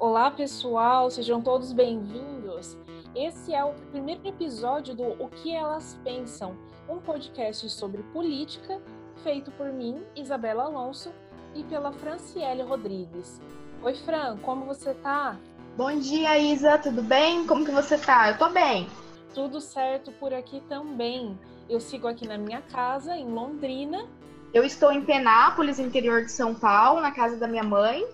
Olá, pessoal, sejam todos bem-vindos. Esse é o primeiro episódio do O que Elas Pensam, um podcast sobre política feito por mim, Isabela Alonso, e pela Franciele Rodrigues. Oi, Fran, como você tá? Bom dia, Isa, tudo bem? Como que você tá? Eu tô bem. Tudo certo por aqui também. Eu sigo aqui na minha casa, em Londrina. Eu estou em Penápolis, interior de São Paulo, na casa da minha mãe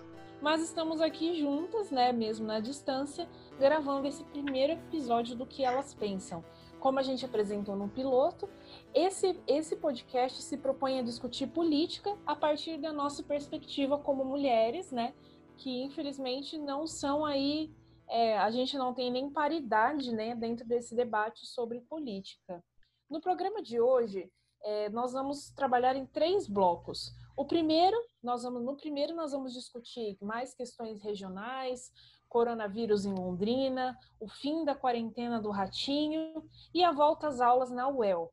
mas estamos aqui juntas, né, mesmo na distância, gravando esse primeiro episódio do que elas pensam. Como a gente apresentou no piloto, esse, esse podcast se propõe a discutir política a partir da nossa perspectiva como mulheres, né, que infelizmente não são aí, é, a gente não tem nem paridade, né, dentro desse debate sobre política. No programa de hoje, é, nós vamos trabalhar em três blocos. O primeiro, nós vamos, no primeiro nós vamos discutir mais questões regionais, coronavírus em Londrina, o fim da quarentena do Ratinho e a volta às aulas na UEL.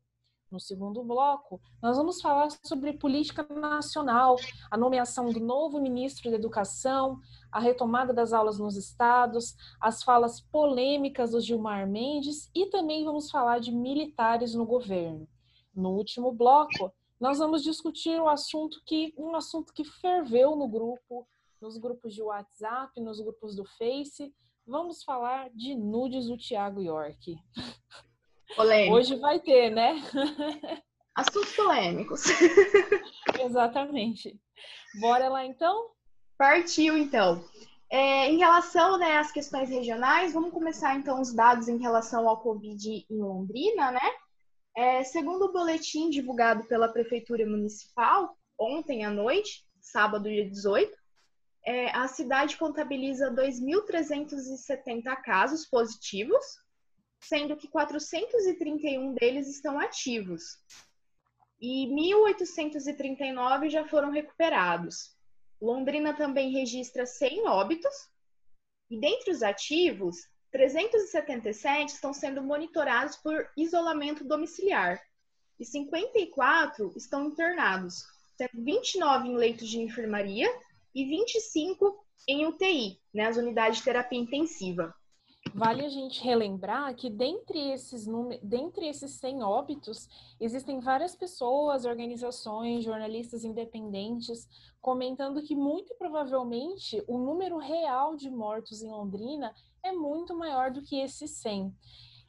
No segundo bloco, nós vamos falar sobre política nacional, a nomeação do novo ministro da Educação, a retomada das aulas nos estados, as falas polêmicas do Gilmar Mendes e também vamos falar de militares no governo. No último bloco, nós vamos discutir o assunto que um assunto que ferveu no grupo, nos grupos de WhatsApp, nos grupos do Face. Vamos falar de nudes do Thiago York. Polêmico. Hoje vai ter, né? Assuntos polêmicos. Exatamente. Bora lá então? Partiu então. É, em relação né, às questões regionais, vamos começar então os dados em relação ao Covid em Londrina, né? É, segundo o boletim divulgado pela Prefeitura Municipal, ontem à noite, sábado, dia 18, é, a cidade contabiliza 2.370 casos positivos, sendo que 431 deles estão ativos e 1.839 já foram recuperados. Londrina também registra 100 óbitos, e dentre os ativos, 377 estão sendo monitorados por isolamento domiciliar e 54 estão internados, sendo 29 em leitos de enfermaria e 25 em UTI, né, as unidades de terapia intensiva. Vale a gente relembrar que dentre esses, dentre esses 100 óbitos, existem várias pessoas, organizações, jornalistas independentes comentando que muito provavelmente o número real de mortos em Londrina é muito maior do que esses 100.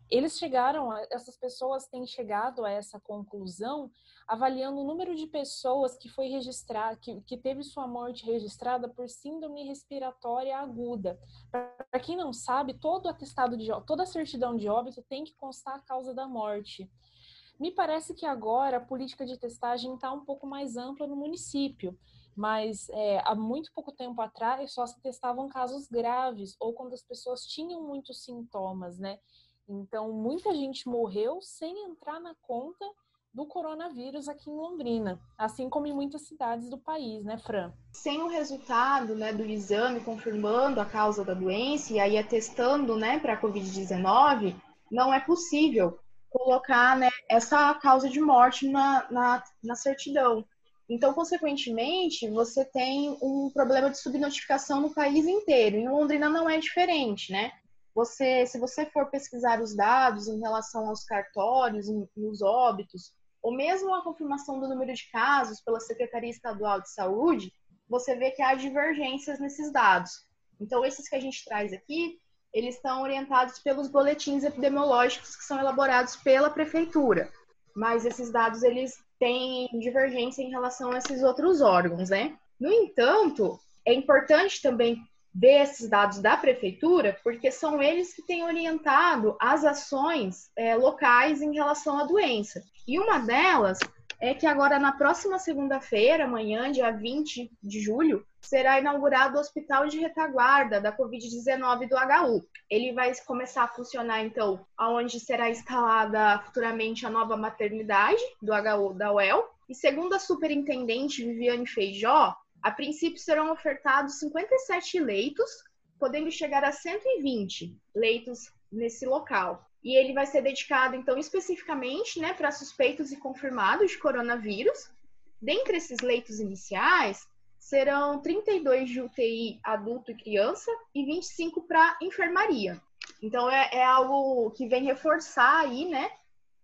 Eles chegaram, essas pessoas têm chegado a essa conclusão avaliando o número de pessoas que foi registrado, que, que teve sua morte registrada por síndrome respiratória aguda. Para quem não sabe, todo atestado de toda certidão de óbito tem que constar a causa da morte. Me parece que agora a política de testagem está um pouco mais ampla no município mas é, há muito pouco tempo atrás só se testavam casos graves ou quando as pessoas tinham muitos sintomas, né? Então, muita gente morreu sem entrar na conta do coronavírus aqui em Londrina, assim como em muitas cidades do país, né, Fran? Sem o resultado, né, do exame confirmando a causa da doença e aí atestando, né, para a COVID-19, não é possível colocar, né, essa causa de morte na, na, na certidão. Então, consequentemente, você tem um problema de subnotificação no país inteiro. Em Londrina não é diferente, né? Você, se você for pesquisar os dados em relação aos cartórios, nos óbitos, ou mesmo a confirmação do número de casos pela Secretaria Estadual de Saúde, você vê que há divergências nesses dados. Então, esses que a gente traz aqui, eles estão orientados pelos boletins epidemiológicos que são elaborados pela prefeitura. Mas esses dados, eles tem divergência em relação a esses outros órgãos, né? No entanto, é importante também ver esses dados da prefeitura, porque são eles que têm orientado as ações é, locais em relação à doença. E uma delas é que agora, na próxima segunda-feira, amanhã, dia 20 de julho, será inaugurado o Hospital de Retaguarda da Covid-19 do HU. Ele vai começar a funcionar, então, aonde será instalada futuramente a nova maternidade do HU da UEL. E segundo a superintendente Viviane Feijó, a princípio serão ofertados 57 leitos, podendo chegar a 120 leitos nesse local e ele vai ser dedicado, então, especificamente né, para suspeitos e confirmados de coronavírus. Dentre esses leitos iniciais, serão 32 de UTI adulto e criança e 25 para enfermaria. Então é, é, algo que vem reforçar aí, né,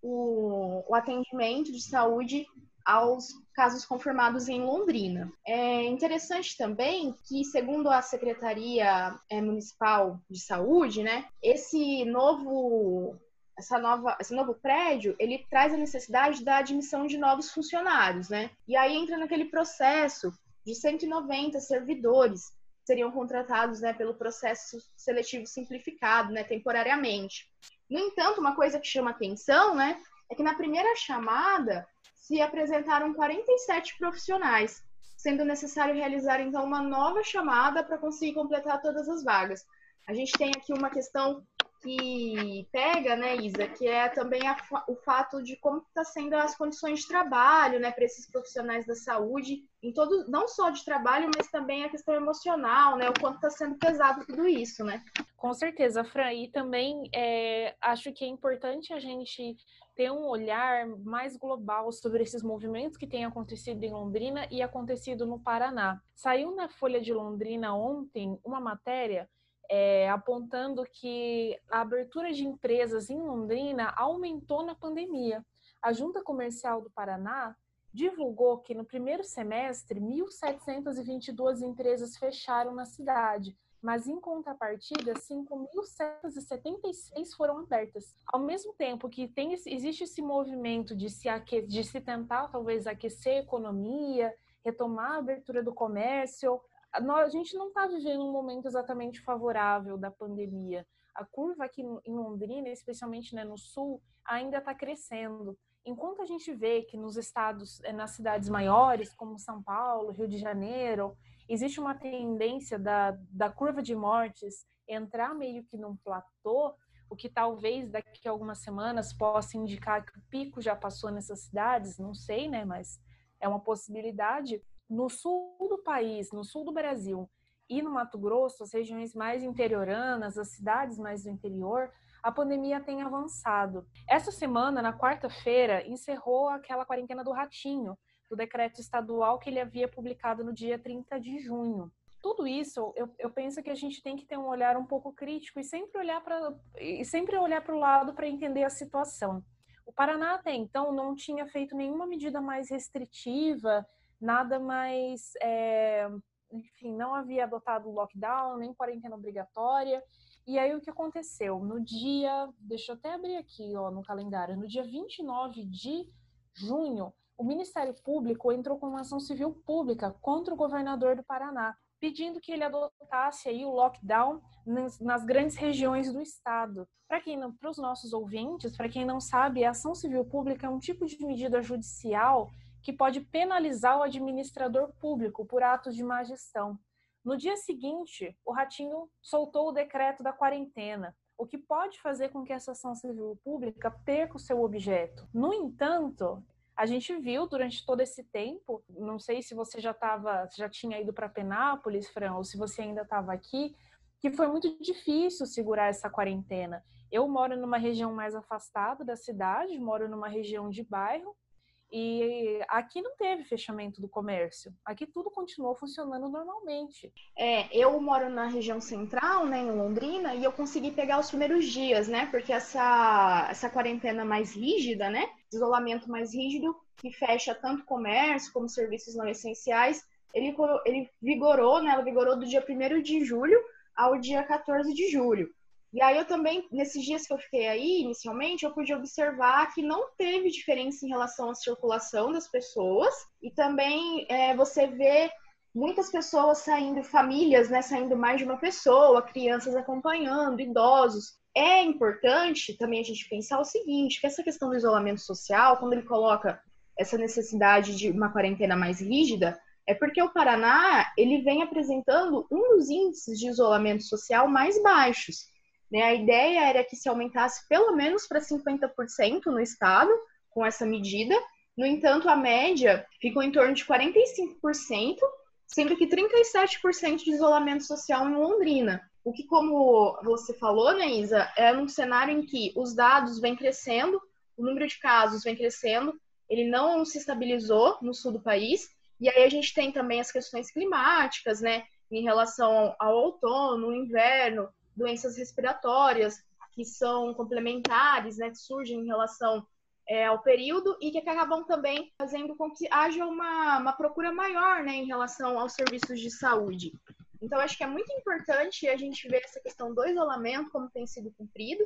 o, o atendimento de saúde aos casos confirmados em Londrina. É interessante também que, segundo a Secretaria é, Municipal de Saúde, né, esse novo essa nova, esse novo prédio, ele traz a necessidade da admissão de novos funcionários, né? E aí entra naquele processo de 190 servidores que seriam contratados, né, pelo processo seletivo simplificado, né, temporariamente. No entanto, uma coisa que chama atenção, né, é que na primeira chamada se apresentaram 47 profissionais, sendo necessário realizar então uma nova chamada para conseguir completar todas as vagas. A gente tem aqui uma questão que pega, né, Isa, que é também a, o fato de como está sendo as condições de trabalho, né, para esses profissionais da saúde, em todo, não só de trabalho, mas também a questão emocional, né, o quanto está sendo pesado tudo isso, né? Com certeza, Fran, e também é, acho que é importante a gente ter um olhar mais global sobre esses movimentos que têm acontecido em Londrina e acontecido no Paraná. Saiu na Folha de Londrina ontem uma matéria é, apontando que a abertura de empresas em Londrina aumentou na pandemia. A Junta Comercial do Paraná divulgou que no primeiro semestre 1.722 empresas fecharam na cidade, mas em contrapartida 5.776 foram abertas. Ao mesmo tempo que tem, existe esse movimento de se, aque, de se tentar talvez aquecer a economia, retomar a abertura do comércio, a gente não está vivendo um momento exatamente favorável da pandemia. A curva aqui em Londrina, especialmente né, no sul, ainda está crescendo. Enquanto a gente vê que nos estados, eh, nas cidades maiores, como São Paulo, Rio de Janeiro, existe uma tendência da, da curva de mortes entrar meio que num platô, o que talvez daqui a algumas semanas possa indicar que o pico já passou nessas cidades, não sei, né, mas é uma possibilidade no sul do país, no sul do Brasil e no Mato Grosso, as regiões mais interioranas, as cidades mais do interior, a pandemia tem avançado. Essa semana, na quarta-feira, encerrou aquela quarentena do ratinho, do decreto estadual que ele havia publicado no dia 30 de junho. Tudo isso, eu, eu penso que a gente tem que ter um olhar um pouco crítico e sempre olhar para e sempre olhar para o lado para entender a situação. O Paraná até então não tinha feito nenhuma medida mais restritiva nada mais, é, enfim, não havia adotado lockdown, nem quarentena obrigatória. E aí o que aconteceu? No dia, deixa eu até abrir aqui ó, no calendário, no dia 29 de junho, o Ministério Público entrou com uma ação civil pública contra o governador do Paraná, pedindo que ele adotasse aí o lockdown nas, nas grandes regiões do estado. Para quem para os nossos ouvintes, para quem não sabe, a ação civil pública é um tipo de medida judicial que pode penalizar o administrador público por atos de má gestão. No dia seguinte, o Ratinho soltou o decreto da quarentena, o que pode fazer com que essa ação civil pública perca o seu objeto. No entanto, a gente viu durante todo esse tempo, não sei se você já estava, já tinha ido para Penápolis, Fran, ou se você ainda estava aqui, que foi muito difícil segurar essa quarentena. Eu moro numa região mais afastada da cidade, moro numa região de bairro, e aqui não teve fechamento do comércio. Aqui tudo continuou funcionando normalmente. É, eu moro na região central, né, em Londrina, e eu consegui pegar os primeiros dias, né? Porque essa, essa quarentena mais rígida, né? Isolamento mais rígido, que fecha tanto comércio como serviços não essenciais, ele, ele vigorou, né? Ela vigorou do dia 1 de julho ao dia 14 de julho. E aí eu também, nesses dias que eu fiquei aí, inicialmente, eu pude observar que não teve diferença em relação à circulação das pessoas. E também é, você vê muitas pessoas saindo, famílias, né, saindo mais de uma pessoa, crianças acompanhando, idosos. É importante também a gente pensar o seguinte, que essa questão do isolamento social, quando ele coloca essa necessidade de uma quarentena mais rígida, é porque o Paraná ele vem apresentando um dos índices de isolamento social mais baixos. Né? A ideia era que se aumentasse pelo menos para 50% no estado com essa medida. No entanto, a média ficou em torno de 45%, sendo que 37% de isolamento social em Londrina. O que, como você falou, né, Isa, é um cenário em que os dados vêm crescendo, o número de casos vem crescendo, ele não se estabilizou no sul do país, E aí a gente tem também as questões climáticas, né, em relação ao outono, inverno, doenças respiratórias que são complementares, né, que surgem em relação é, ao período e que acabam também fazendo com que haja uma, uma procura maior né, em relação aos serviços de saúde. Então, acho que é muito importante a gente ver essa questão do isolamento, como tem sido cumprido.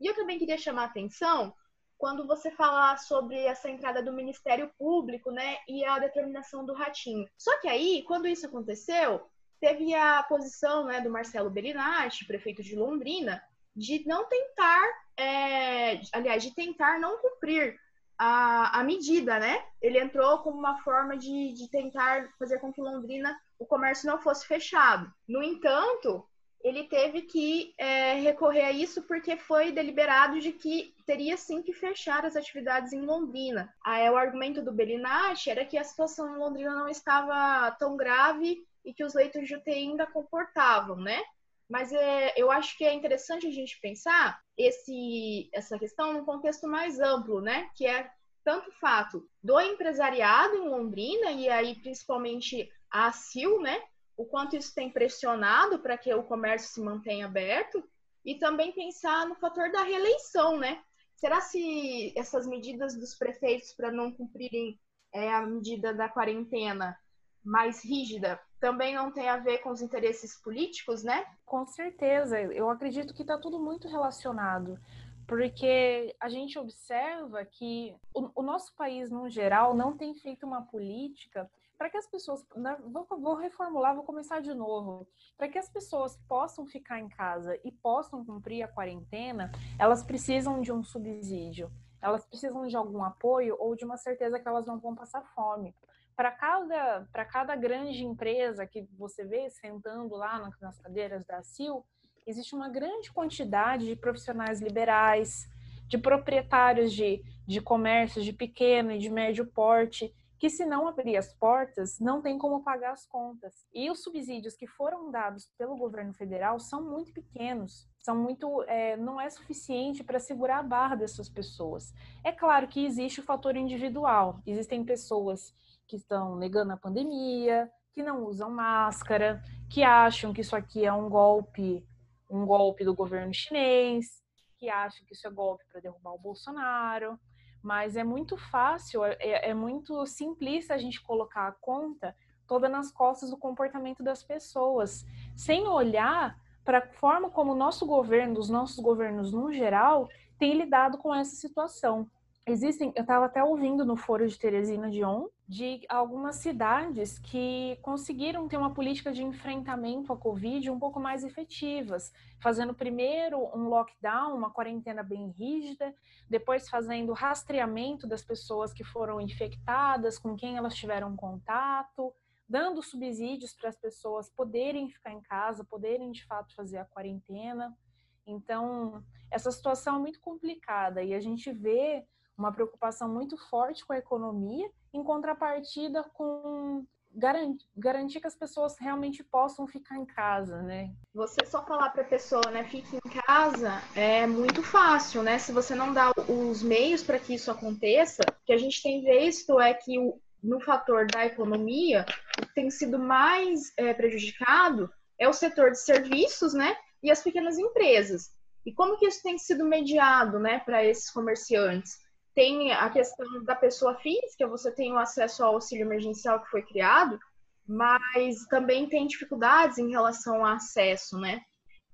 E eu também queria chamar a atenção quando você fala sobre essa entrada do Ministério Público, né, e a determinação do ratinho. Só que aí, quando isso aconteceu, teve a posição, né, do Marcelo Bellinati, prefeito de Londrina, de não tentar, é, aliás, de tentar não cumprir a, a medida, né? Ele entrou como uma forma de, de tentar fazer com que Londrina o comércio não fosse fechado. No entanto, ele teve que é, recorrer a isso porque foi deliberado de que teria sim que fechar as atividades em Londrina. Aí, o argumento do Bellinati era que a situação em Londrina não estava tão grave e que os leitos de UTI ainda comportavam, né? Mas é, eu acho que é interessante a gente pensar esse, essa questão num contexto mais amplo, né? Que é tanto o fato do empresariado em Londrina, e aí principalmente a ACIL, né? O quanto isso tem pressionado para que o comércio se mantenha aberto, e também pensar no fator da reeleição, né? Será se essas medidas dos prefeitos para não cumprirem é, a medida da quarentena mais rígida também não tem a ver com os interesses políticos, né? Com certeza, eu acredito que está tudo muito relacionado, porque a gente observa que o, o, nosso país, no geral, não tem feito uma política para que as pessoas. Né, vou, vou reformular, vou começar de novo. Para que as pessoas possam ficar em casa e possam cumprir a quarentena, elas precisam de um subsídio. Elas precisam de algum apoio ou de uma certeza que elas não vão passar fome para cada, para cada grande empresa que você vê sentando lá nas cadeiras da CIL, existe uma grande quantidade de profissionais liberais, de proprietários de, de comércios de pequeno e de médio porte, que se não abrir as portas, não tem como pagar as contas. E os subsídios que foram dados pelo governo federal são muito pequenos, são muito, é, não é suficiente para segurar a barra dessas pessoas. É claro que existe o fator individual, existem pessoas que estão negando a pandemia, que não usam máscara, que acham que isso aqui é um golpe, um golpe do governo chinês, que acham que isso é golpe para derrubar o Bolsonaro. Mas é muito fácil, é, é, é muito simplista a gente colocar a conta toda nas costas do comportamento das pessoas, sem olhar para a forma como o nosso governo, os nossos governos no geral, têm lidado com essa situação. Existem, eu estava até ouvindo no foro de Teresina de On, de algumas cidades que conseguiram ter uma política de enfrentamento à Covid um pouco mais efetivas, fazendo primeiro um lockdown, uma quarentena bem rígida, depois fazendo rastreamento das pessoas que foram infectadas, com quem elas tiveram contato, dando subsídios para as pessoas poderem ficar em casa, poderem de fato fazer a quarentena. Então, essa situação é muito complicada e a gente vê uma preocupação muito forte com a economia, em contrapartida com garantir, que as pessoas realmente possam ficar em casa, né? Você só falar para a pessoa, né, fique em casa, é muito fácil, né? Se você não dá os meios para que isso aconteça, o que a gente tem visto é que no fator da economia, o que tem sido mais é, prejudicado é o setor de serviços, né? E as pequenas empresas. E como que isso tem sido mediado, né, para esses comerciantes? Tem a questão da pessoa física, você tem o acesso ao auxílio emergencial que foi criado, mas também tem dificuldades em relação ao acesso, né?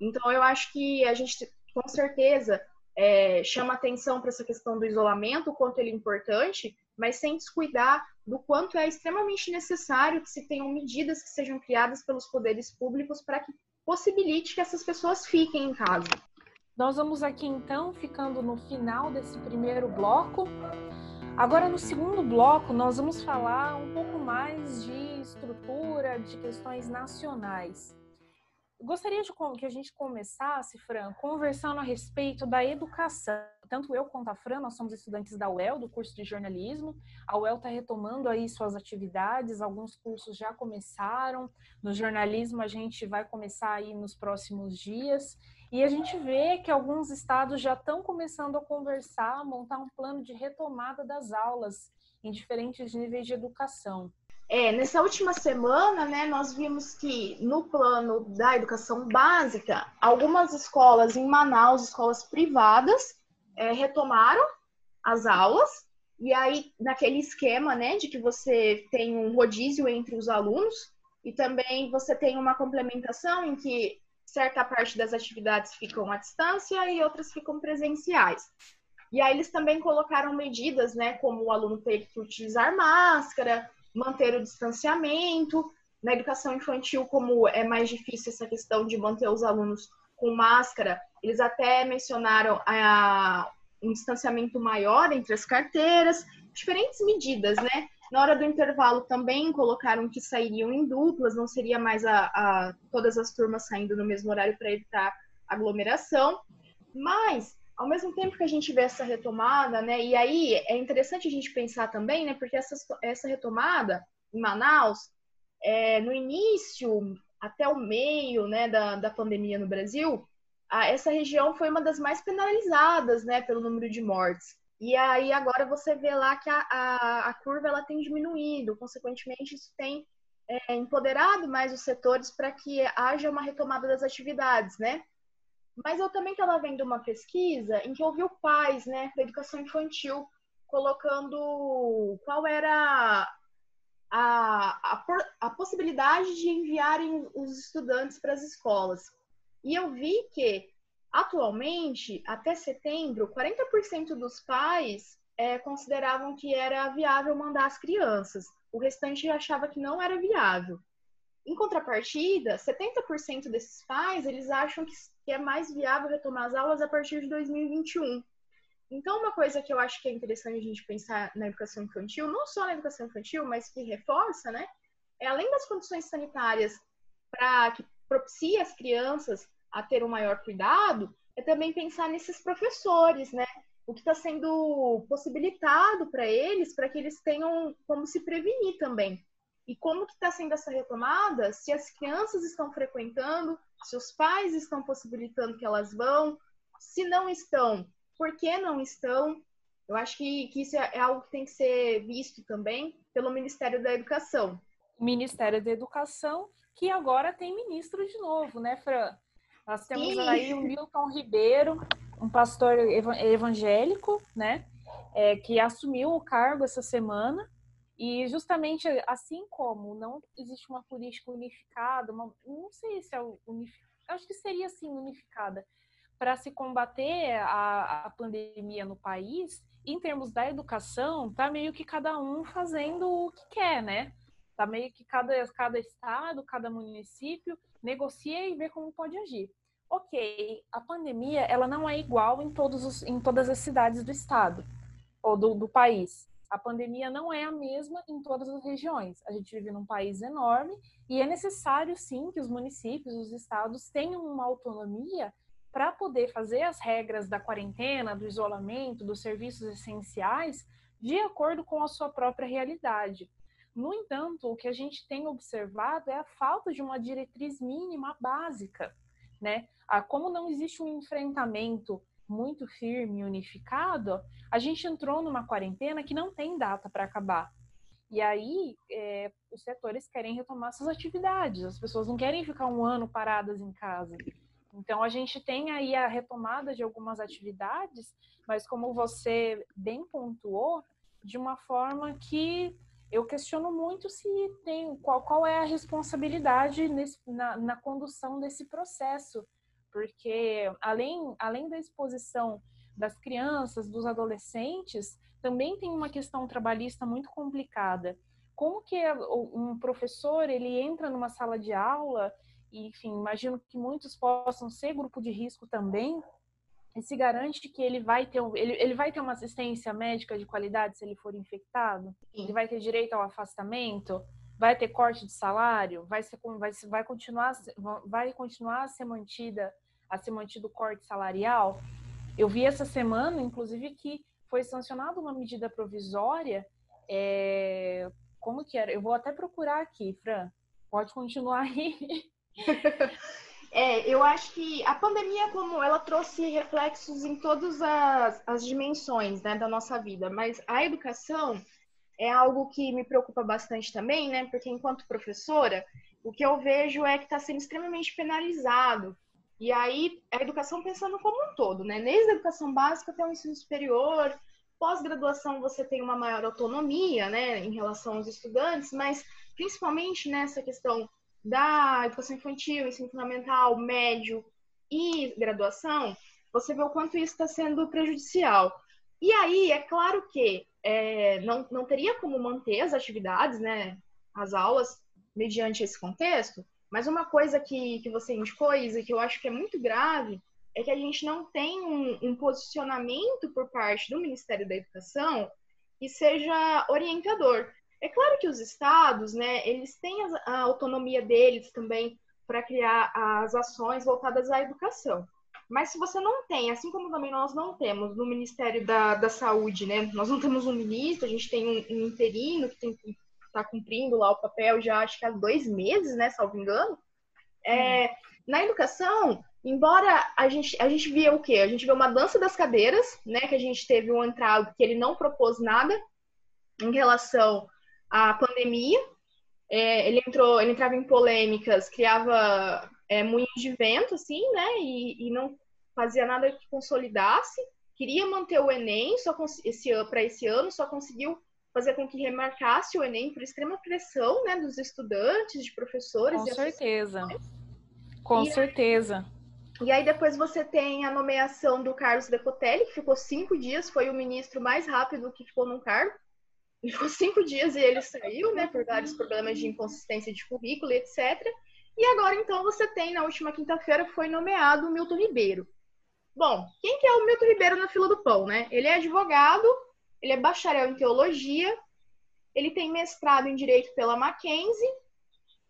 Então, eu acho que a gente, com certeza, é, chama atenção para essa questão do isolamento, o quanto ele é importante, mas sem descuidar do quanto é extremamente necessário que se tenham medidas que sejam criadas pelos poderes públicos para que possibilite que essas pessoas fiquem em casa. Nós vamos aqui então ficando no final desse primeiro bloco. Agora, no segundo bloco, nós vamos falar um pouco mais de estrutura, de questões nacionais. Gostaria de que a gente começasse, Fran, conversando a respeito da educação. Tanto eu quanto a Fran, nós somos estudantes da UEL, do curso de jornalismo. A UEL está retomando aí suas atividades, alguns cursos já começaram. No jornalismo, a gente vai começar aí nos próximos dias. E a gente vê que alguns estados já estão começando a conversar, a montar um plano de retomada das aulas em diferentes níveis de educação. É, nessa última semana, né, nós vimos que no plano da educação básica, algumas escolas em Manaus, escolas privadas, é, retomaram as aulas, e aí naquele esquema, né, de que você tem um rodízio entre os alunos, e também você tem uma complementação em que certa parte das atividades ficam à distância e outras ficam presenciais. E aí eles também colocaram medidas, né, como o aluno ter que utilizar máscara, manter o distanciamento. Na educação infantil, como é mais difícil essa questão de manter os alunos com máscara, eles até mencionaram a, um distanciamento maior entre as carteiras, diferentes medidas, né? Na hora do intervalo também colocaram que sairiam em duplas, não seria mais a, a todas as turmas saindo no mesmo horário para evitar aglomeração. Mas, ao mesmo tempo que a gente vê essa retomada, né? E aí é interessante a gente pensar também, né? Porque essa, essa retomada em Manaus, é, no início até o meio né, da, da pandemia no Brasil, a, essa região foi uma das mais penalizadas né, pelo número de mortes. E aí agora você vê lá que a, a, a curva ela tem diminuído, consequentemente isso tem é, empoderado mais os setores para que haja uma retomada das atividades, né? Mas eu também estava vendo uma pesquisa em que ouviu pais, né, da educação infantil, colocando qual era a, a, a possibilidade de enviarem os estudantes para as escolas. E eu vi que Atualmente, até setembro, 40% dos pais é, consideravam que era viável mandar as crianças. O restante achava que não era viável. Em contrapartida, 70% desses pais, eles acham que, é mais viável retomar as aulas a partir de 2021. Então, uma coisa que eu acho que é interessante a gente pensar na educação infantil, não só na educação infantil, mas que reforça, né? É além das condições sanitárias para que propicie as crianças a ter um maior cuidado é também pensar nesses professores, né? O que está sendo possibilitado para eles, para que eles tenham como se prevenir também. E como que está sendo essa retomada? Se as crianças estão frequentando, se os pais estão possibilitando que elas vão, se não estão, por que não estão? Eu acho que, que isso é, algo que tem que ser visto também pelo Ministério da Educação. Ministério da Educação, que agora tem ministro de novo, né, Fran? Nós temos Sim. aí o Milton Ribeiro, um pastor evangélico, né? É, que assumiu o cargo essa semana. E justamente assim como não existe uma política unificada, uma, não sei se é unificada, acho que seria assim unificada, para se combater a, a pandemia no país, em termos da educação, tá meio que cada um fazendo o que quer, né? Tá meio que cada, cada estado, cada município negocia e vê como pode agir. Ok, a pandemia ela não é igual em, todos os, em todas as cidades do estado ou do, do país. A pandemia não é a mesma em todas as regiões. A gente vive num país enorme e é necessário, sim, que os municípios, os estados tenham uma autonomia para poder fazer as regras da quarentena, do isolamento, dos serviços essenciais, de acordo com a sua própria realidade. No entanto, o que a gente tem observado é a falta de uma diretriz mínima básica, né? Ah, como não existe um enfrentamento muito firme e unificado, a gente entrou numa quarentena que não tem data para acabar. E aí, é, os setores querem retomar suas atividades, as pessoas não querem ficar um ano paradas em casa. Então, a gente tem aí a retomada de algumas atividades, mas como você bem pontuou, de uma forma que eu questiono muito se tem qual, qual é a responsabilidade nesse, na, na condução desse processo, porque além, além da exposição das crianças, dos adolescentes, também tem uma questão trabalhista muito complicada. Como que um professor ele entra numa sala de aula e, enfim, imagino que muitos possam ser grupo de risco também, e se garante que ele vai ter ele, ele vai ter uma assistência médica de qualidade se ele for infectado? Sim. Ele vai ter direito ao afastamento? Vai ter corte de salário? Vai ser vai, vai continuar vai continuar a ser mantida a ser mantido o corte salarial? Eu vi essa semana, inclusive, que foi sancionada uma medida provisória. É, como que era? Eu vou até procurar aqui, Fran. Pode continuar aí. É, eu acho que a pandemia, como ela trouxe reflexos em todas as, as dimensões né, da nossa vida, mas a educação, é algo que me preocupa bastante também, né? Porque enquanto professora, o que eu vejo é que está sendo extremamente penalizado. E aí, a educação pensando como um todo, né? Desde a educação básica até o ensino superior, pós-graduação você tem uma maior autonomia, né, em relação aos estudantes, mas principalmente nessa questão da educação infantil, ensino fundamental, médio e graduação, você vê o quanto isso está sendo prejudicial. E aí, é claro que é, não, não teria como manter as atividades, né, as aulas, mediante esse contexto, mas uma coisa que, que você indicou, Isa, que eu acho que é muito grave, é que a gente não tem um, um posicionamento por parte do Ministério da Educação que seja orientador. É claro que os estados, né, eles têm a, autonomia deles também para criar as ações voltadas à educação. Mas se você não tem, assim como também nós não temos no Ministério da, da Saúde, né? Nós não temos um ministro, a gente tem um, um interino que tem que está cumprindo lá o papel já acho que há dois meses, né, salvo engano. É, Na educação, embora a gente, a gente via o quê? A gente vê uma dança das cadeiras, né, que a gente teve um entrado que ele não propôs nada em relação à pandemia. É, ele entrou, ele entrava em polêmicas, criava é, moinhos de vento, assim, né, e, e não fazia nada que consolidasse. Queria manter o Enem só esse para esse ano, só conseguiu fazer com que remarcasse o Enem por extrema pressão né, dos estudantes, de professores. Com certeza. Com e certeza. Aí, e aí depois você tem a nomeação do Carlos Decotelli, que ficou cinco dias, foi o ministro mais rápido que ficou no cargo. Ele ficou cinco dias e ele saiu, né, por vários problemas de inconsistência de currículo, etc. E agora, então, você tem, na última quinta-feira, foi nomeado o Milton Ribeiro. Bom, quem que é o Milton Ribeiro na fila do pão, né? Ele é advogado, ele é bacharel em teologia, ele tem mestrado em direito pela Mackenzie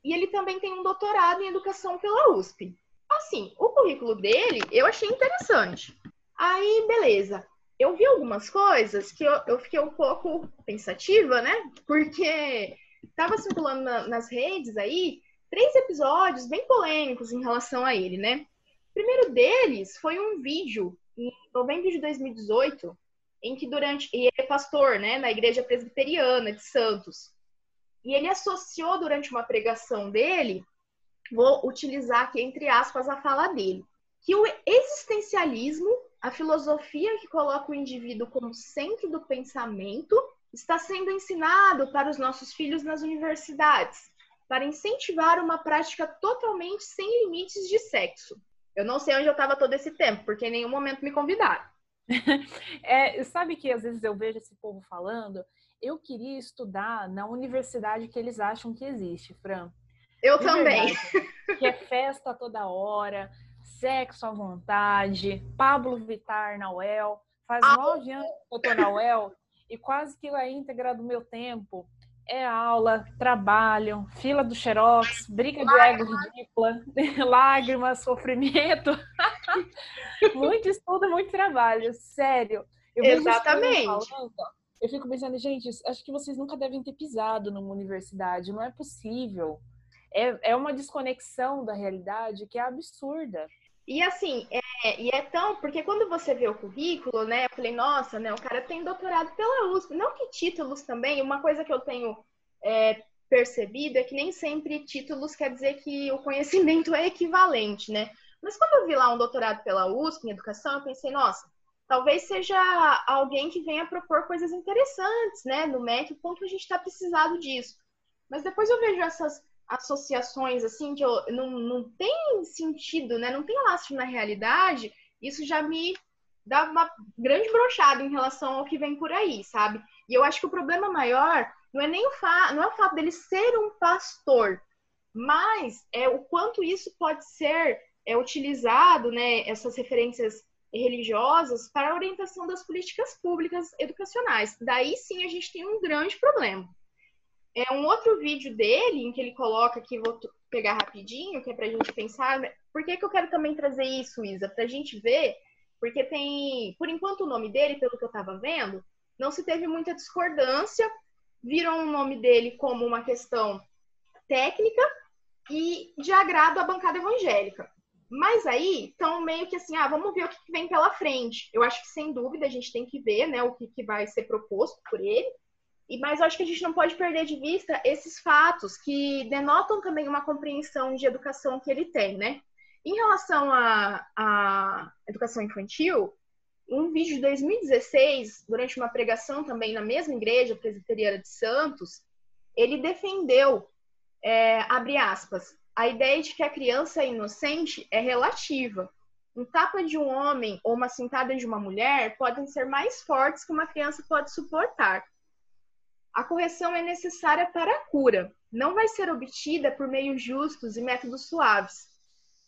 e ele também tem um doutorado em educação pela USP. Assim, o currículo dele eu achei interessante. Aí, beleza. Eu vi algumas coisas que eu, eu fiquei um pouco pensativa, né? Porque estava circulando na, nas redes aí três episódios bem polêmicos em relação a ele, né? O primeiro deles foi um vídeo em novembro de 2018 em que durante e ele é pastor, né, na igreja presbiteriana de Santos. E ele associou durante uma pregação dele, vou utilizar aqui entre aspas a fala dele, que o existencialismo, a filosofia que coloca o indivíduo como centro do pensamento, está sendo ensinado para os nossos filhos nas universidades, para incentivar uma prática totalmente sem limites de sexo. Eu não sei onde eu estava todo esse tempo, porque em nenhum momento me convidaram. é, sabe que às vezes eu vejo esse povo falando, eu queria estudar na universidade que eles acham que existe, Fran. Eu De também. Verdade, que é festa toda hora, sexo à vontade, Pablo Vittar na UEL. Faz ah, nove anos que eu tô na UEL e quase que a íntegra do meu tempo é aula, trabalho, fila do xerox, briga de ego ridícula, lágrimas, sofrimento. muito estudo, muito trabalho, sério. Eu Exatamente. Falando, eu fico pensando, gente, acho que vocês nunca devem ter pisado numa universidade, não é possível. É, é uma desconexão da realidade que é absurda. E assim, é, e é tão, porque quando você vê o currículo, né, eu falei, nossa, né, o cara tem doutorado pela USP, não que títulos também, uma coisa que eu tenho é, percebido é que nem sempre títulos quer dizer que o conhecimento é equivalente, né? Mas quando eu vi lá um doutorado pela USP em educação, eu pensei, nossa, talvez seja alguém que venha propor coisas interessantes, né, no MEC, o ponto a gente está precisado disso. Mas depois eu vejo essas associações assim que eu, não, não tem sentido, né? Não tem lastro na realidade, isso já me dá uma grande brochada em relação ao que vem por aí, sabe? E eu acho que o problema maior não é nem o, fa não é o fato dele ser um pastor, mas é o quanto isso pode ser é, utilizado, né, essas referências religiosas para a orientação das políticas públicas educacionais. Daí sim a gente tem um grande problema. É um outro vídeo dele em que ele coloca aqui, vou pegar rapidinho, que é para a gente pensar. Né? Por que, que eu quero também trazer isso, Isa? Para a gente ver, porque tem, por enquanto, o nome dele, pelo que eu estava vendo, não se teve muita discordância. Viram o nome dele como uma questão técnica e de agrado à bancada evangélica. Mas aí, então, meio que assim, ah, vamos ver o que vem pela frente. Eu acho que, sem dúvida, a gente tem que ver né, o que, que vai ser proposto por ele. Mas eu acho que a gente não pode perder de vista esses fatos que denotam também uma compreensão de educação que ele tem, né? Em relação à, educação infantil, um vídeo de 2016, durante uma pregação também na mesma igreja presbiteriana de Santos, ele defendeu, é, abre aspas, a ideia de que a criança inocente é relativa. Um tapa de um homem ou uma cintada de uma mulher podem ser mais fortes que uma criança pode suportar. A correção é necessária para a cura. Não vai ser obtida por meios justos e métodos suaves.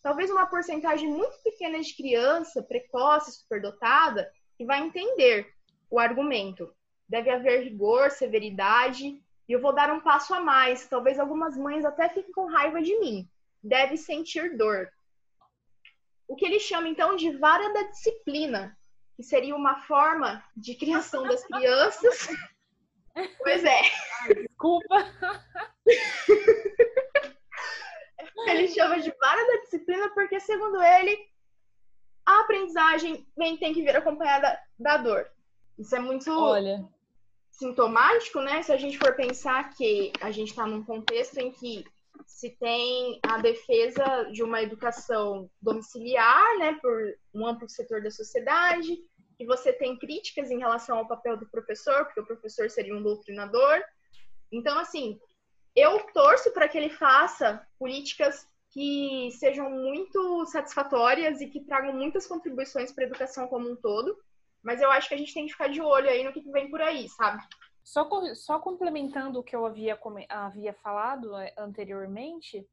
Talvez uma porcentagem muito pequena de criança precoce, superdotada, que vai entender o argumento. Deve haver rigor, severidade, e eu vou dar um passo a mais. Talvez algumas mães até fiquem com raiva de mim. Deve sentir dor. O que ele chama então de vara da disciplina, que seria uma forma de criação das crianças Pois é. desculpa. ele chama de vara da disciplina porque, segundo ele, a aprendizagem vem, tem que vir acompanhada da dor. Isso é muito Olha. sintomático, né? Se a gente for pensar que a gente está num contexto em que se tem a defesa de uma educação domiciliar, né, por um amplo setor da sociedade, que você tem críticas em relação ao papel do professor, porque o professor seria um doutrinador. Então, assim, eu torço para que ele faça políticas que sejam muito satisfatórias e que tragam muitas contribuições para a educação como um todo. Mas eu acho que a gente tem que ficar de olho aí no que vem por aí, sabe? Só, só complementando o que eu havia, havia falado é, anteriormente,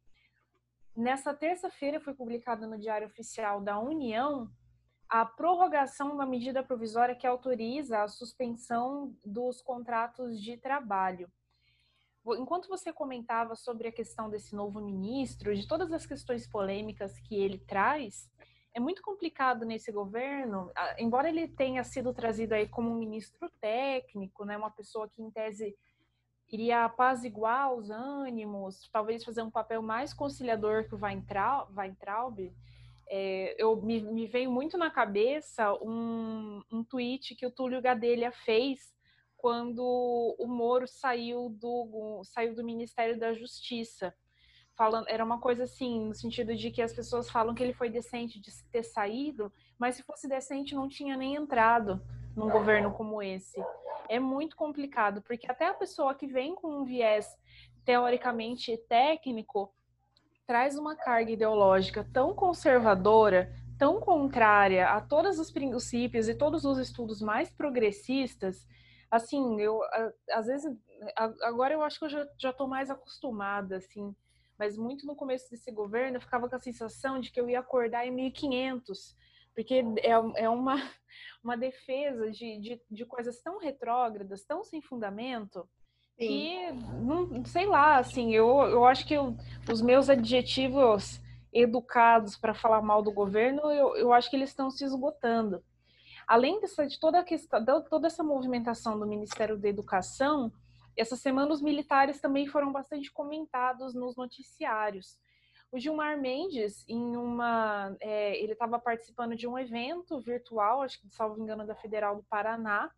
nessa terça-feira foi publicado no Diário Oficial da União a prorrogação da medida provisória que autoriza a suspensão dos contratos de trabalho. Enquanto você comentava sobre a questão desse novo ministro, de todas as questões polêmicas que ele traz, é muito complicado nesse governo, embora ele tenha sido trazido aí como um ministro técnico, né, uma pessoa que em tese iria apaziguar os ânimos, talvez fazer um papel mais conciliador que o Weintraub, Weintraub é, eu me, me, veio muito na cabeça um, um tweet que o Túlio Gadelha fez quando o Moro saiu do, saiu do Ministério da Justiça. Falando, era uma coisa assim, no sentido de que as pessoas falam que ele foi decente de ter saído, mas se fosse decente não tinha nem entrado num governo como esse. É muito complicado, porque até a pessoa que vem com um viés teoricamente técnico, traz uma carga ideológica tão conservadora, tão contrária a todos os princípios e todos os estudos mais progressistas, assim, eu às vezes agora eu acho que eu já já mais acostumada assim, mas muito no começo desse governo eu ficava com a sensação de que eu ia acordar em 1500, porque é, é uma uma defesa de, de, de coisas tão retrógradas, tão sem fundamento, que, não, sei lá, assim, eu, eu acho que eu, os meus adjetivos educados para falar mal do governo, eu, eu acho que eles estão se esgotando. Além dessa, de toda, a questão, toda essa movimentação do Ministério da Educação, essa semana os militares também foram bastante comentados nos noticiários. O Gilmar Mendes, em uma, é, ele estava participando de um evento virtual, acho que, salvo engano, da Federal do Paraná,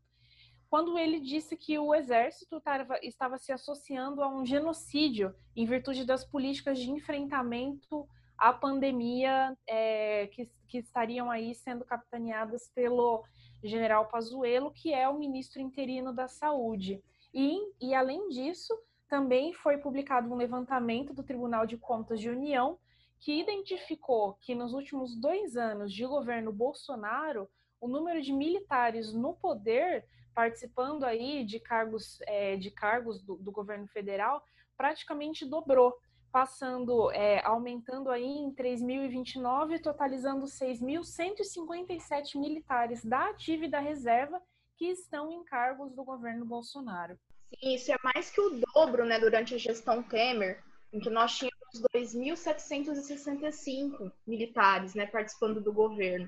quando ele disse que o exército tava, estava se associando a um genocídio em virtude das políticas de enfrentamento à pandemia é, que, que estariam aí sendo capitaneadas pelo general Pazuello, que é o ministro interino da Saúde. E, e além disso, também foi publicado um levantamento do Tribunal de Contas de União que identificou que nos últimos dois anos de governo Bolsonaro, o número de militares no poder participando aí de cargos, é, de cargos do, do, governo federal praticamente dobrou, passando, é, aumentando aí em 3.029, totalizando 6.157 militares da ativa e da reserva que estão em cargos do governo Bolsonaro. Sim, isso é mais que o dobro, né, durante a gestão Temer, em que nós tínhamos 2.765 militares, né, participando do governo.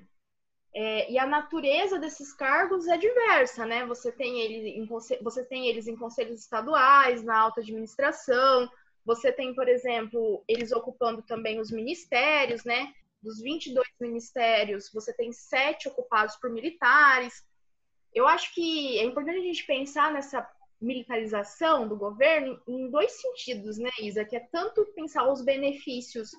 É, e a natureza desses cargos é diversa, né? Você tem, ele em, você tem eles em conselhos estaduais, na alta administração, você tem, por exemplo, eles ocupando também os ministérios, né? Dos 22 ministérios, você tem sete ocupados por militares. Eu acho que é importante a gente pensar nessa militarização do governo em dois sentidos, né, Isa? Que é tanto pensar os benefícios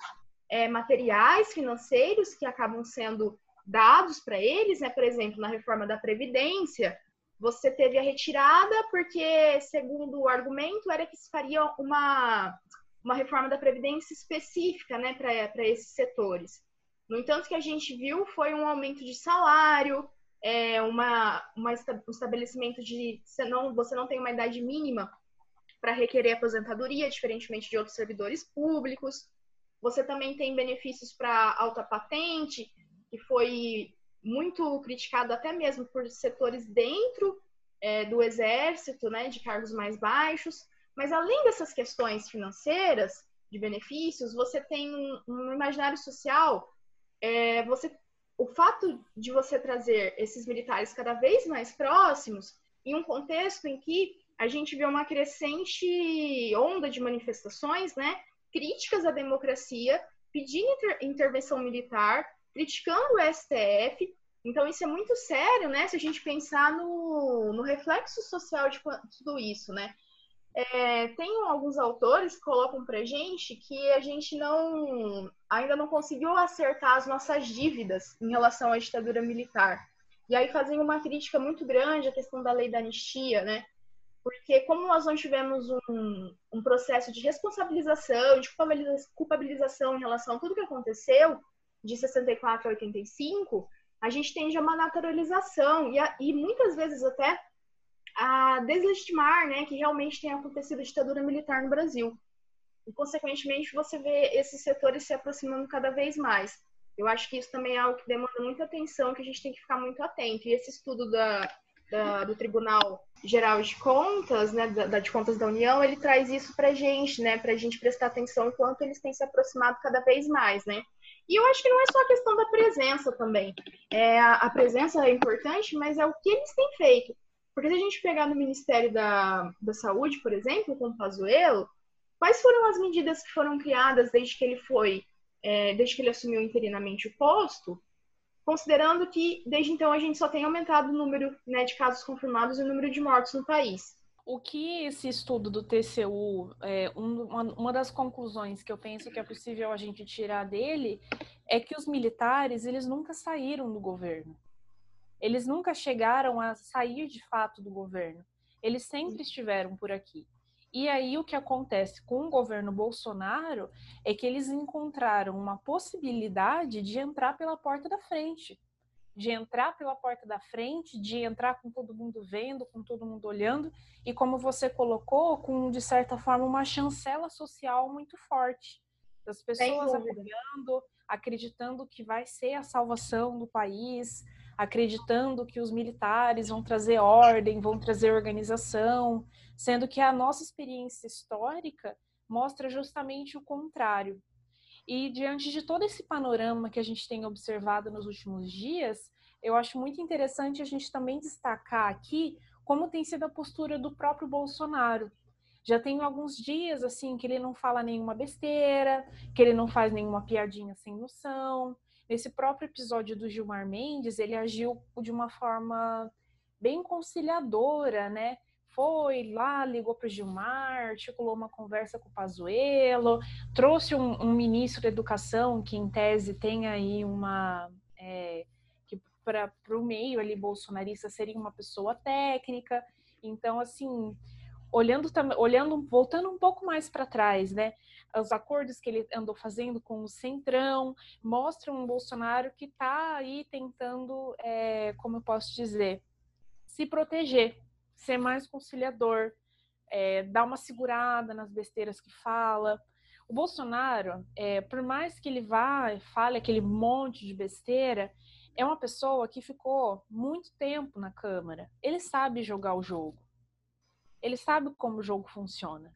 é, materiais, financeiros, que acabam sendo dados para eles, né? Por exemplo, na reforma da Previdência, você teve a retirada porque, segundo o argumento, era que se faria uma, uma reforma da Previdência específica né, para esses setores. No entanto, o que a gente viu foi um aumento de salário, é, uma, uma, um estabelecimento de você não, você não tem uma idade mínima para requerer aposentadoria, diferentemente de outros servidores públicos. Você também tem benefícios para alta patente, que foi muito criticado até mesmo por setores dentro é, do exército, né, de cargos mais baixos. Mas além dessas questões financeiras, de benefícios, você tem um, um imaginário social. É, você, o fato de você trazer esses militares cada vez mais próximos, em um contexto em que a gente vê uma crescente onda de manifestações, né, críticas à democracia, pedindo inter intervenção militar, criticando o STF. Então, isso é muito sério, né? Se a gente pensar no, no reflexo social de tudo isso, né? É, tem alguns autores que colocam pra gente que a gente não ainda não conseguiu acertar as nossas dívidas em relação à ditadura militar. E aí fazem uma crítica muito grande à questão da lei da anistia, né? Porque como nós não tivemos um, um processo de responsabilização, de culpabilização em relação a tudo que aconteceu, de 64 a 85, a gente tende a uma naturalização e, a, e muitas vezes até a deslegitimar né, que realmente tem acontecido ditadura militar no Brasil. E, consequentemente, você vê esses setores se aproximando cada vez mais. Eu acho que isso também é algo que demanda muita atenção, que a gente tem que ficar muito atento. E esse estudo da, da, do Tribunal Geral de Contas, né, da, de Contas da União, ele traz isso para a gente, né, para a gente prestar atenção enquanto eles têm se aproximado cada vez mais, né. E eu acho que não é só a questão da presença também. É, a, presença é importante, mas é o que eles têm feito. Porque se a gente pegar no Ministério da, da Saúde, por exemplo, com o Pazuello, quais foram as medidas que foram criadas desde que ele foi, é, desde que ele assumiu interinamente o posto, considerando que desde então a gente só tem aumentado o número né, de casos confirmados e o número de mortos no país. O que esse estudo do TCU, é, uma, uma das conclusões que eu penso que é possível a gente tirar dele é que os militares eles nunca saíram do governo. Eles nunca chegaram a sair de fato do governo. Eles sempre estiveram por aqui. E aí o que acontece com o governo Bolsonaro é que eles encontraram uma possibilidade de entrar pela porta da frente. De entrar pela porta da frente, de entrar com todo mundo vendo, com todo mundo olhando, e como você colocou, com de certa forma uma chancela social muito forte. Das pessoas apoiando, acreditando que vai ser a salvação do país, acreditando que os militares vão trazer ordem, vão trazer organização, sendo que a nossa experiência histórica mostra justamente o contrário. E diante de todo esse panorama que a gente tem observado nos últimos dias, eu acho muito interessante a gente também destacar aqui como tem sido a postura do próprio Bolsonaro. Já tem alguns dias assim que ele não fala nenhuma besteira, que ele não faz nenhuma piadinha sem noção, Nesse próprio episódio do Gilmar Mendes, ele agiu de uma forma bem conciliadora, né? Foi lá, ligou para o Gilmar, articulou uma conversa com o Pazuello, trouxe um, um, ministro da Educação que, em tese, tem aí uma... É, que para o meio ali bolsonarista seria uma pessoa técnica. Então, assim, olhando, olhando voltando um pouco mais para trás, né? os acordos que ele andou fazendo com o Centrão, mostram um Bolsonaro que está aí tentando, é, como eu posso dizer, se proteger, ser mais conciliador, é, dar uma segurada nas besteiras que fala. O Bolsonaro, é, por mais que ele vá e fale aquele monte de besteira, é uma pessoa que ficou muito tempo na Câmara. Ele sabe jogar o jogo. Ele sabe como o jogo funciona.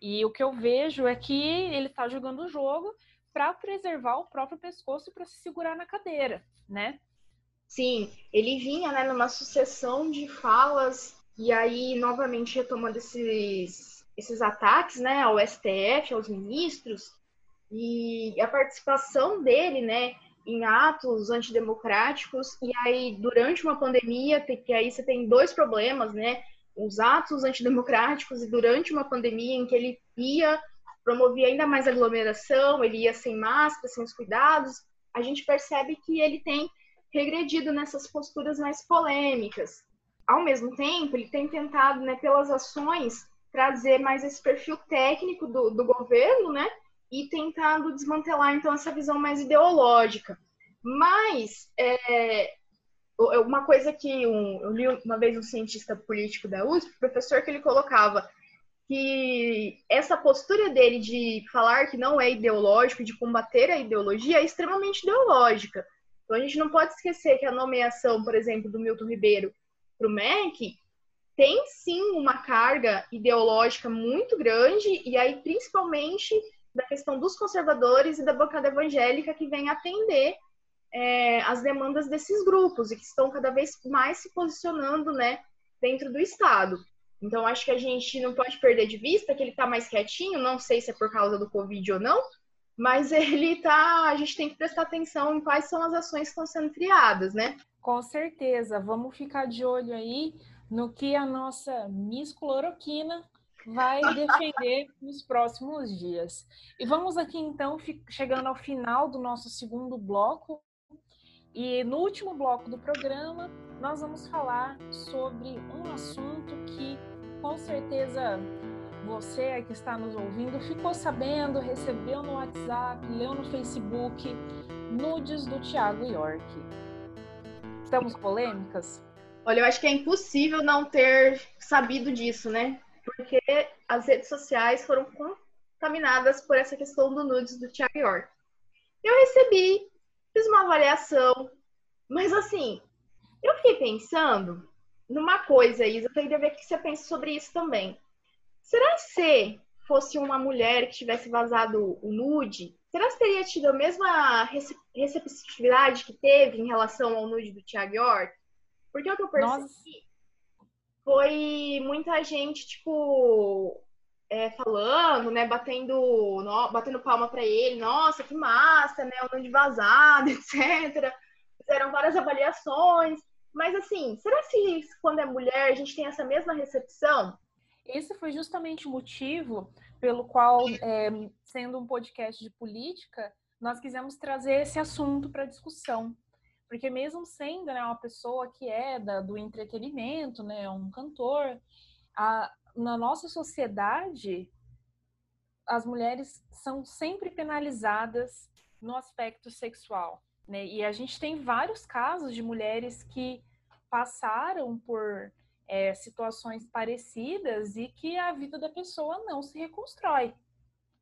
E o que eu vejo é que ele está jogando o jogo para preservar o próprio pescoço e para se segurar na cadeira, né? Sim, ele vinha né, numa sucessão de falas e aí novamente retomando esses, esses ataques né, ao STF, aos ministros, e a participação dele né, em atos antidemocráticos, e aí durante uma pandemia, que aí você tem dois problemas, né? os atos antidemocráticos e durante uma pandemia em que ele ia promovia ainda mais aglomeração, ele ia sem máscara, sem os cuidados, a gente percebe que ele tem regredido nessas posturas mais polêmicas. Ao mesmo tempo, ele tem tentado, né, pelas ações, trazer mais esse perfil técnico do, do governo, né, e tentando desmantelar, então, essa visão mais ideológica. Mas, é, uma coisa que um, eu li uma vez um cientista político da USP, professor, que ele colocava que essa postura dele de falar que não é ideológico, de combater a ideologia, é extremamente ideológica. Então a gente não pode esquecer que a nomeação, por exemplo, do Milton Ribeiro para o MEC tem sim uma carga ideológica muito grande, e aí principalmente da questão dos conservadores e da bancada evangélica que vem atender é, as demandas desses grupos e que estão cada vez mais se posicionando né, dentro do Estado. Então, acho que a gente não pode perder de vista que ele está mais quietinho, não sei se é por causa do Covid ou não, mas ele tá. A gente tem que prestar atenção em quais são as ações que estão sendo criadas, né? Com certeza. Vamos ficar de olho aí no que a nossa Miss Cloroquina vai defender nos próximos dias. E vamos aqui então chegando ao final do nosso segundo bloco. E no último bloco do programa, nós vamos falar sobre um assunto que com certeza você que está nos ouvindo ficou sabendo, recebeu no WhatsApp, leu no Facebook, nudes do Thiago York. Estamos polêmicas? Olha, eu acho que é impossível não ter sabido disso, né? Porque as redes sociais foram contaminadas por essa questão do nudes do Thiago York. Eu recebi, fiz uma avaliação, mas assim, eu fiquei pensando numa coisa, Isa, eu queria ver o que você pensa sobre isso também. Será que se fosse uma mulher que tivesse vazado o nude, será que teria tido a mesma receptividade que teve em relação ao nude do Thiago York? Porque o que eu percebi Nossa. foi muita gente, tipo, é, falando, né, batendo, no, batendo palma para ele, nossa, que massa, né, o nude vazado, etc. Fizeram várias avaliações. Mas assim, será que quando é mulher a gente tem essa mesma recepção? Esse foi justamente o motivo pelo qual, é, sendo um podcast de política, nós quisemos trazer esse assunto para discussão. Porque mesmo sendo né, uma pessoa que é da, do entretenimento, né, um cantor, a, na nossa sociedade, as mulheres são sempre penalizadas no aspecto sexual. Né? E a gente tem vários casos de mulheres que passaram por é, situações parecidas e que a vida da pessoa não se reconstrói.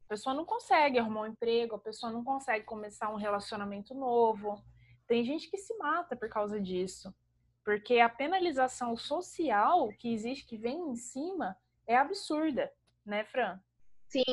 A pessoa não consegue arrumar um emprego, a pessoa não consegue começar um relacionamento novo. Tem gente que se mata por causa disso. Porque a penalização social que existe, que vem em cima, é absurda, né, Fran? Sim.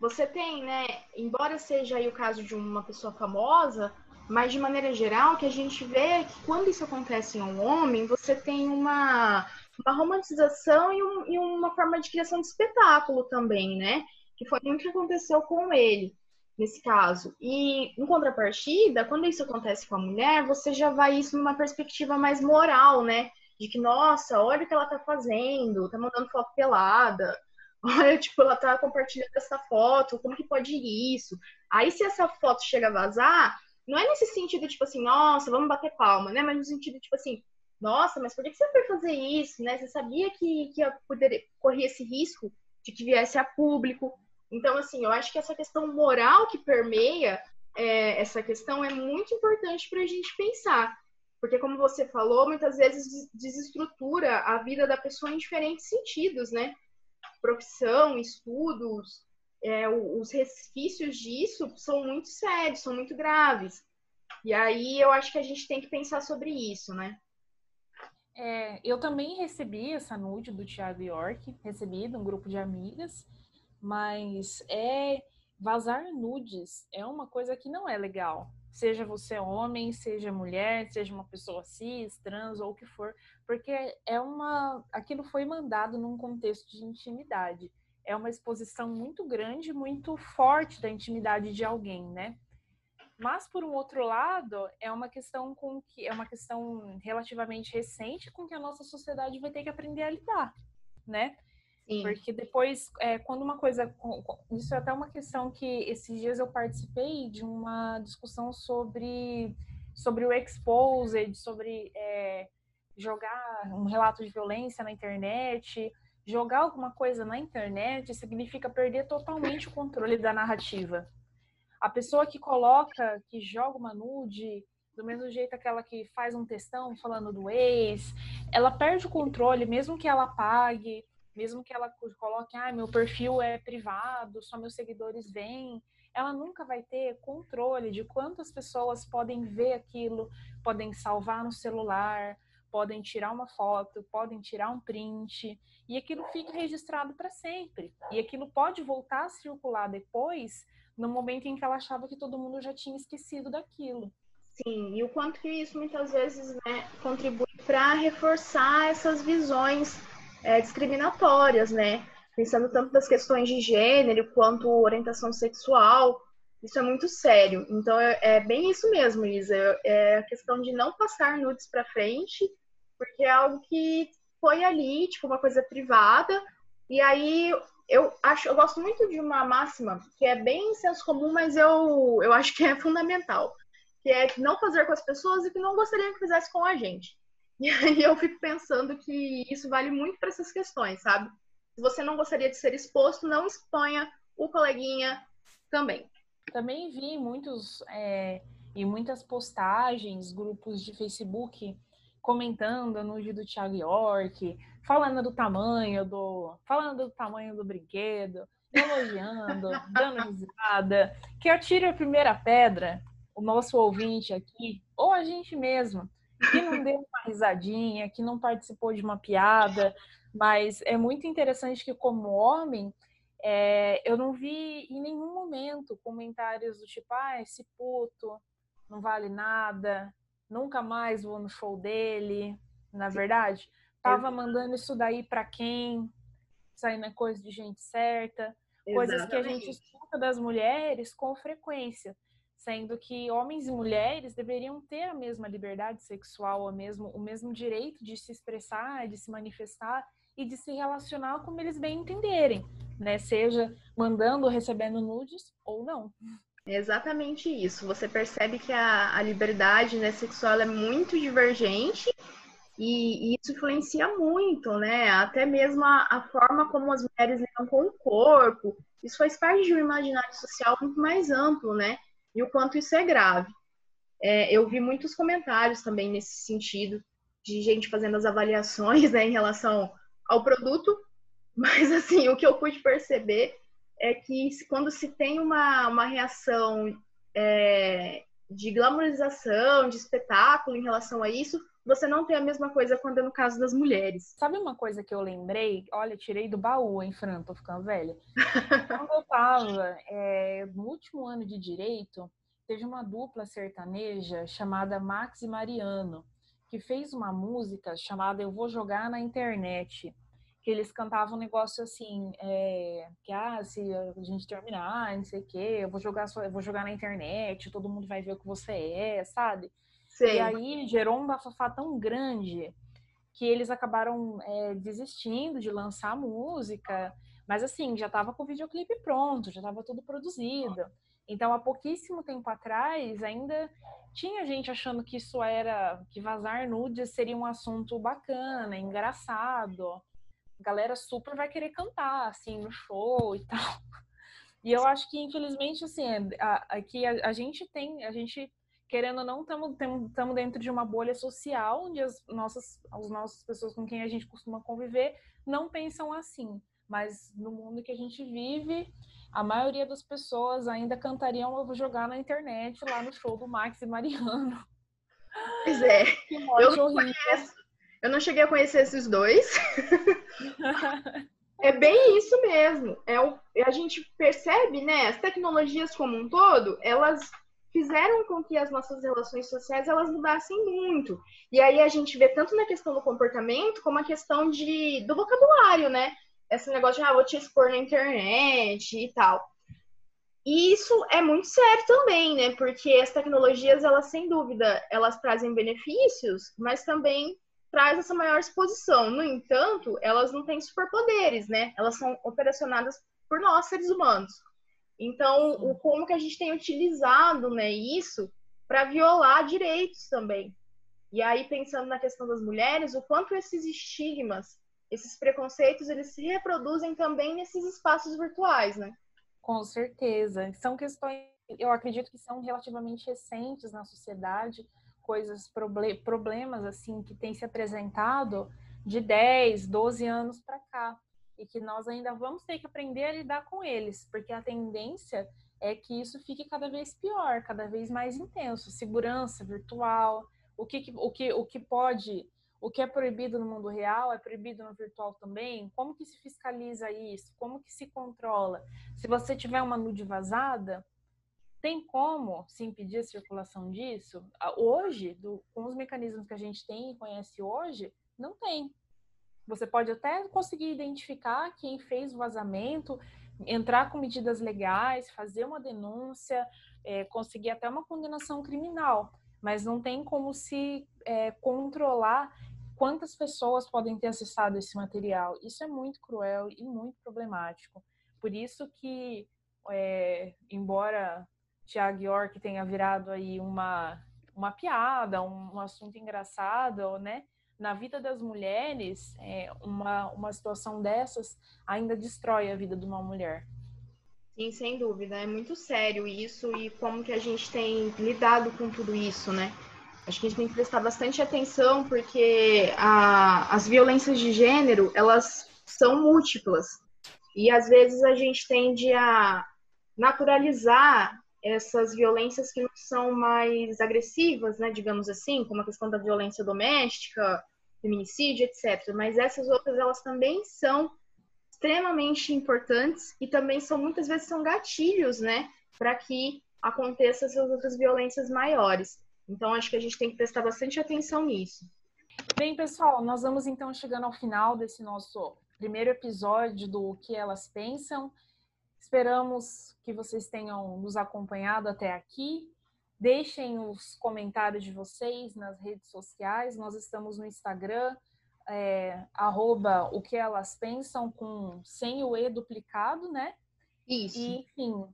Você tem, né, embora seja aí o caso de uma pessoa famosa, mas, de maneira geral, o que a gente vê é que quando isso acontece em um homem, você tem uma, uma romantização e, um, e uma forma de criação de espetáculo também, né? Que foi muito que aconteceu com ele, nesse caso. E, em contrapartida, quando isso acontece com a mulher, você já vai isso numa perspectiva mais moral, né? De que, nossa, olha o que ela tá fazendo, tá mandando foto pelada, olha, tipo, ela tá compartilhando essa foto, como que pode isso? Aí, se essa foto chega a vazar, não é nesse sentido, tipo assim, nossa, vamos bater palma, né? Mas no sentido, tipo assim, nossa, mas por que você foi fazer isso, né? Você sabia que, que poder, corria esse risco de que viesse a público. Então, assim, eu acho que essa questão moral que permeia é, essa questão é muito importante para a gente pensar. Porque, como você falou, muitas vezes desestrutura a vida da pessoa em diferentes sentidos, né? Profissão, estudos, é, os resquícios disso são muito sérios, são muito graves. E aí eu acho que a gente tem que pensar sobre isso, né? É, eu também recebi essa nude do Thiago York, recebi de um grupo de amigas, mas é vazar nudes é uma coisa que não é legal. Seja você homem, seja mulher, seja uma pessoa cis, trans ou o que for, porque é uma aquilo foi mandado num contexto de intimidade é uma exposição muito grande, muito forte da intimidade de alguém, né? Mas por um outro lado, é uma questão com que é uma questão relativamente recente com que a nossa sociedade vai ter que aprender a lidar, né? Sim. Porque depois, é, quando uma coisa. Isso é até uma questão que esses dias eu participei de uma discussão sobre, sobre o exposed, sobre é, jogar um relato de violência na internet. Jogar alguma coisa na internet significa perder totalmente o controle da narrativa. A pessoa que coloca, que joga uma nude, do mesmo jeito aquela que faz um textão falando do ex, ela perde o controle, mesmo que ela pague, mesmo que ela coloque, ah, meu perfil é privado, só meus seguidores veem, ela nunca vai ter controle de quantas pessoas podem ver aquilo, podem salvar no celular, podem tirar uma foto, podem tirar um print, e aquilo fica registrado para sempre. E aquilo pode voltar a circular depois, no momento em que ela achava que todo mundo já tinha esquecido daquilo. Sim, e o quanto que isso muitas vezes né, contribui para reforçar essas visões é, discriminatórias, né? Pensando tanto das questões de gênero quanto orientação sexual, isso é muito sério. Então é, é bem isso mesmo, Isa. É a questão de não passar nudes para frente, porque é algo que foi ali, tipo, uma coisa privada. E aí eu acho, eu gosto muito de uma máxima que é bem senso comum, mas eu, eu acho que é fundamental que é não fazer com as pessoas e que não gostaria que fizesse com a gente. E aí eu fico pensando que isso vale muito para essas questões, sabe? Se você não gostaria de ser exposto, não exponha o coleguinha também. Também vi muitos é, e muitas postagens, grupos de Facebook comentando no vídeo do Thiago York, falando do tamanho do, falando do tamanho do brinquedo, elogiando, dando risada, que atire a primeira pedra o nosso ouvinte aqui, ou a gente mesmo, que não deu uma risadinha, que não participou de uma piada, mas é muito interessante que, como homem, é, eu não vi em nenhum momento comentários do tipo, ah, esse puto não vale nada, nunca mais vou no show dele, na verdade. Tava mandando isso daí para quem? Saindo é coisa de gente certa, coisas Exatamente. que a gente escuta das mulheres com frequência sendo que homens e mulheres deveriam ter a mesma liberdade sexual, o mesmo, o mesmo direito de se expressar, de se manifestar e de se relacionar como eles bem entenderem, né? Seja mandando ou recebendo nudes ou não. É exatamente isso. Você percebe que a, a liberdade né, sexual é muito divergente e, e, isso influencia muito, né? Até mesmo a, a, forma como as mulheres lidam com o corpo. Isso faz parte de um imaginário social muito mais amplo, né? e o quanto isso é grave. É, eu vi muitos comentários também nesse sentido, de gente fazendo as avaliações né, em relação ao produto, mas assim, o que eu pude perceber é que quando se tem uma, uma reação é, de glamorização, de espetáculo em relação a isso, você não tem a mesma coisa quando é no caso das mulheres. Sabe uma coisa que eu lembrei? Olha, tirei do baú, hein, Fran? Tô ficando velha. quando eu tava é, no último ano de direito, teve uma dupla sertaneja chamada Max e Mariano, que fez uma música chamada Eu Vou Jogar na Internet. Que eles cantavam um negócio assim, é, que ah, se a gente terminar, não sei o quê, eu vou jogar só, eu vou jogar na internet, todo mundo vai ver o que você é, sabe? Sim. E aí gerou um bafafá tão grande que eles acabaram é, desistindo de lançar a música, mas assim, já estava com o videoclipe pronto, já estava tudo produzido. Então, há pouquíssimo tempo atrás, ainda tinha gente achando que isso era, que vazar nudes seria um assunto bacana, engraçado. A galera super vai querer cantar, assim, no show e tal. E eu acho que, infelizmente, assim, aqui a, a, gente tem, a gente querendo ou não, estamos dentro de uma bolha social onde as nossas, as nossas pessoas com quem a gente costuma conviver não pensam assim. Mas no mundo que a gente vive, a maioria das pessoas ainda cantariam Eu Vou Jogar na internet lá no show do Max e Mariano. Pois é. Que morte eu horrível. Conheço. Eu não cheguei a conhecer esses dois. é bem isso mesmo. É o, a gente percebe, né? As tecnologias como um todo, elas fizeram com que as nossas relações sociais elas mudassem muito. E aí a gente vê tanto na questão do comportamento como a questão de, do vocabulário, né? Esse negócio de, ah, vou te expor na internet e tal. E isso é muito sério também, né? Porque as tecnologias, elas sem dúvida, elas trazem benefícios, mas também traz essa maior exposição. No entanto, elas não têm superpoderes, né? Elas são operacionadas por nós, seres humanos. Então, o como que a gente tem utilizado, né, isso para violar direitos também. E aí, pensando na questão das mulheres, o quanto esses estigmas, esses preconceitos, eles se reproduzem também nesses espaços virtuais, né? Com certeza. São questões, eu acredito que são relativamente recentes na sociedade, coisas, problemas assim que têm se apresentado de 10, 12 anos para cá e que nós ainda vamos ter que aprender a lidar com eles, porque a tendência é que isso fique cada vez pior, cada vez mais intenso. Segurança virtual, o que, o que, o que pode, o que é proibido no mundo real é proibido no virtual também. Como que se fiscaliza isso? Como que se controla? Se você tiver uma nude vazada, tem como se impedir a circulação disso? Hoje, do, com os mecanismos que a gente tem e conhece hoje, não tem. Você pode até conseguir identificar quem fez o vazamento, entrar com medidas legais, fazer uma denúncia, é, conseguir até uma condenação criminal, mas não tem como se é, controlar quantas pessoas podem ter acessado esse material. Isso é muito cruel e muito problemático. Por isso que, é, embora Tiago York tenha virado aí uma, uma piada, um, um assunto engraçado, né? na vida das mulheres, é, uma, uma situação dessas ainda destrói a vida de uma mulher. Sim, sem dúvida. É muito sério isso e como que a gente tem lidado com tudo isso, né? Acho que a gente tem que prestar bastante atenção porque a, as violências de gênero, elas são múltiplas. E às vezes a gente tende a naturalizar essas violências que são mais agressivas, né, digamos assim, como a questão da violência doméstica, feminicídio, etc. Mas essas outras elas também são extremamente importantes e também são muitas vezes são gatilhos, né, para que aconteçam essas outras violências maiores. Então acho que a gente tem que prestar bastante atenção nisso. Bem, pessoal, nós vamos então chegando ao final desse nosso primeiro episódio do O que elas pensam. Esperamos que vocês tenham nos acompanhado até aqui. Deixem os comentários de vocês nas redes sociais. Nós estamos no Instagram, é, arroba o que elas pensam, com sem o E duplicado, né? Isso. E, enfim,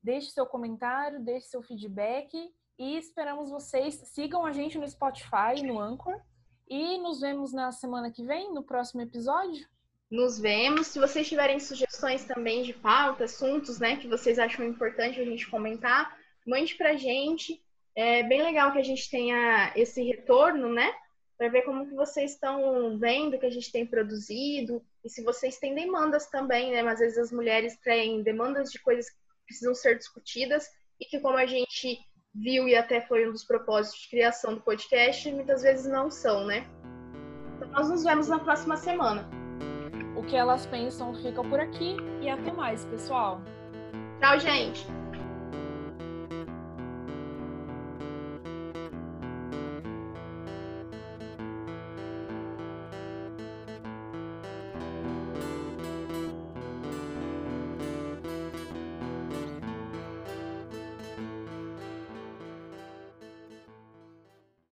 deixe seu comentário, deixe seu feedback e esperamos vocês. Sigam a gente no Spotify, no Anchor. E nos vemos na semana que vem, no próximo episódio nos vemos. Se vocês tiverem sugestões também de pauta, assuntos, né, que vocês acham importante a gente comentar, mande pra gente. É bem legal que a gente tenha esse retorno, né? Para ver como que vocês estão vendo que a gente tem produzido e se vocês têm demandas também, né? Mas às vezes as mulheres têm demandas de coisas que precisam ser discutidas e que como a gente viu e até foi um dos propósitos de criação do podcast, muitas vezes não são, né? Então nós nos vemos na próxima semana. O que elas pensam fica por aqui e até mais, pessoal. Tchau, gente!